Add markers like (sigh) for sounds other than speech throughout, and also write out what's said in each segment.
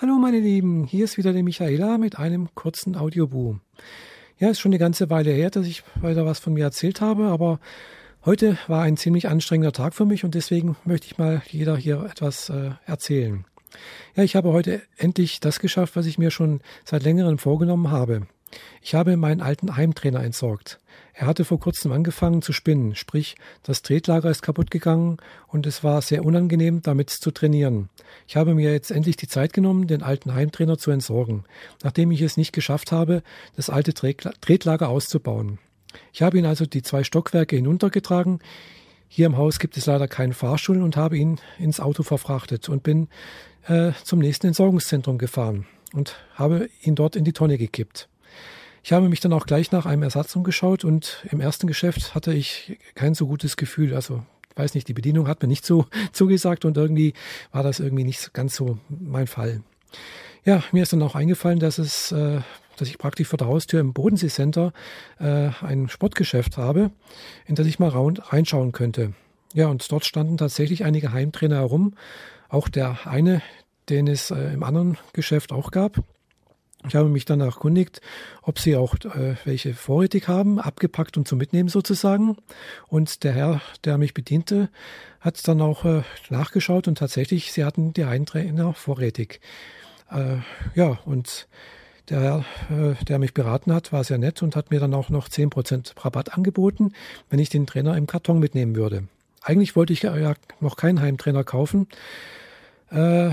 Hallo meine Lieben, hier ist wieder die Michaela mit einem kurzen Audioboom. Ja, ist schon eine ganze Weile her, dass ich weiter was von mir erzählt habe, aber heute war ein ziemlich anstrengender Tag für mich und deswegen möchte ich mal jeder hier etwas äh, erzählen. Ja, ich habe heute endlich das geschafft, was ich mir schon seit längerem vorgenommen habe. Ich habe meinen alten Heimtrainer entsorgt. Er hatte vor kurzem angefangen zu spinnen, sprich das Tretlager ist kaputt gegangen und es war sehr unangenehm, damit zu trainieren. Ich habe mir jetzt endlich die Zeit genommen, den alten Heimtrainer zu entsorgen, nachdem ich es nicht geschafft habe, das alte Tretlager auszubauen. Ich habe ihn also die zwei Stockwerke hinuntergetragen. Hier im Haus gibt es leider keinen Fahrstuhl und habe ihn ins Auto verfrachtet und bin äh, zum nächsten Entsorgungszentrum gefahren und habe ihn dort in die Tonne gekippt. Ich habe mich dann auch gleich nach einem Ersatz umgeschaut und im ersten Geschäft hatte ich kein so gutes Gefühl. Also weiß nicht, die Bedienung hat mir nicht so (laughs) zugesagt und irgendwie war das irgendwie nicht ganz so mein Fall. Ja, mir ist dann auch eingefallen, dass es, äh, dass ich praktisch vor der Haustür im Bodensee Center äh, ein Sportgeschäft habe, in das ich mal reinschauen könnte. Ja, und dort standen tatsächlich einige Heimtrainer herum. Auch der eine, den es äh, im anderen Geschäft auch gab. Ich habe mich dann erkundigt, ob sie auch äh, welche vorrätig haben, abgepackt und zum Mitnehmen sozusagen. Und der Herr, der mich bediente, hat dann auch äh, nachgeschaut und tatsächlich, sie hatten die Eintrainer vorrätig. Äh, ja, und der Herr, äh, der mich beraten hat, war sehr nett und hat mir dann auch noch 10% Rabatt angeboten, wenn ich den Trainer im Karton mitnehmen würde. Eigentlich wollte ich ja noch keinen Heimtrainer kaufen. Äh,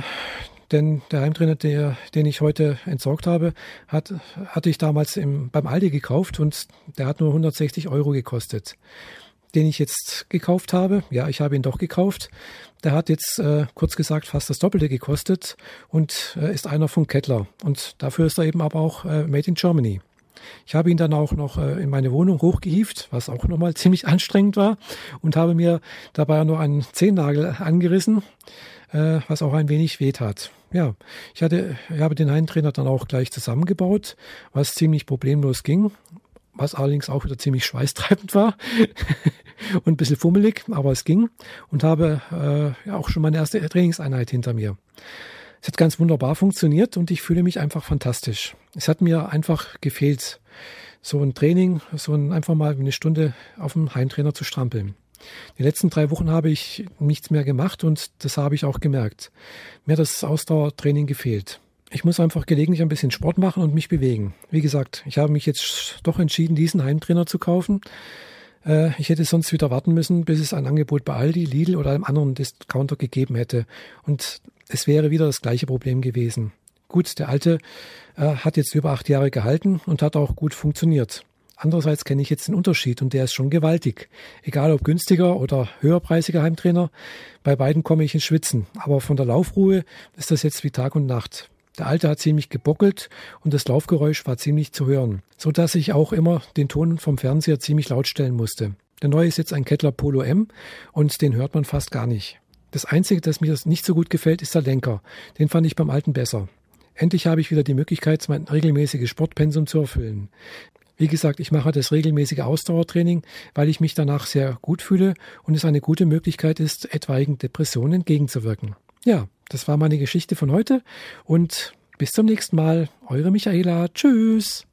denn der Heimtrainer, der, den ich heute entsorgt habe, hat, hatte ich damals im, beim Aldi gekauft und der hat nur 160 Euro gekostet. Den ich jetzt gekauft habe, ja, ich habe ihn doch gekauft. Der hat jetzt äh, kurz gesagt fast das Doppelte gekostet und äh, ist einer von Kettler. Und dafür ist er eben aber auch äh, Made in Germany. Ich habe ihn dann auch noch äh, in meine Wohnung hochgehieft, was auch nochmal (laughs) ziemlich anstrengend war und habe mir dabei nur einen Zehennagel angerissen, äh, was auch ein wenig wehtat ja, ich hatte, ich habe den Heimtrainer dann auch gleich zusammengebaut, was ziemlich problemlos ging, was allerdings auch wieder ziemlich schweißtreibend war (laughs) und ein bisschen fummelig, aber es ging und habe äh, ja auch schon meine erste Trainingseinheit hinter mir. Es hat ganz wunderbar funktioniert und ich fühle mich einfach fantastisch. Es hat mir einfach gefehlt, so ein Training, so ein, einfach mal eine Stunde auf dem Heimtrainer zu strampeln. Die letzten drei Wochen habe ich nichts mehr gemacht und das habe ich auch gemerkt. Mir hat das Ausdauertraining gefehlt. Ich muss einfach gelegentlich ein bisschen Sport machen und mich bewegen. Wie gesagt, ich habe mich jetzt doch entschieden, diesen Heimtrainer zu kaufen. Äh, ich hätte sonst wieder warten müssen, bis es ein Angebot bei Aldi, Lidl oder einem anderen Discounter gegeben hätte. Und es wäre wieder das gleiche Problem gewesen. Gut, der alte äh, hat jetzt über acht Jahre gehalten und hat auch gut funktioniert. Andererseits kenne ich jetzt den Unterschied und der ist schon gewaltig. Egal ob günstiger oder höherpreisiger Heimtrainer, bei beiden komme ich ins Schwitzen. Aber von der Laufruhe ist das jetzt wie Tag und Nacht. Der alte hat ziemlich gebockelt und das Laufgeräusch war ziemlich zu hören, so dass ich auch immer den Ton vom Fernseher ziemlich laut stellen musste. Der neue ist jetzt ein Kettler Polo M und den hört man fast gar nicht. Das Einzige, das mir nicht so gut gefällt, ist der Lenker. Den fand ich beim alten besser. Endlich habe ich wieder die Möglichkeit, mein regelmäßiges Sportpensum zu erfüllen. Wie gesagt, ich mache das regelmäßige Ausdauertraining, weil ich mich danach sehr gut fühle und es eine gute Möglichkeit ist, etwaigen Depressionen entgegenzuwirken. Ja, das war meine Geschichte von heute und bis zum nächsten Mal. Eure Michaela. Tschüss.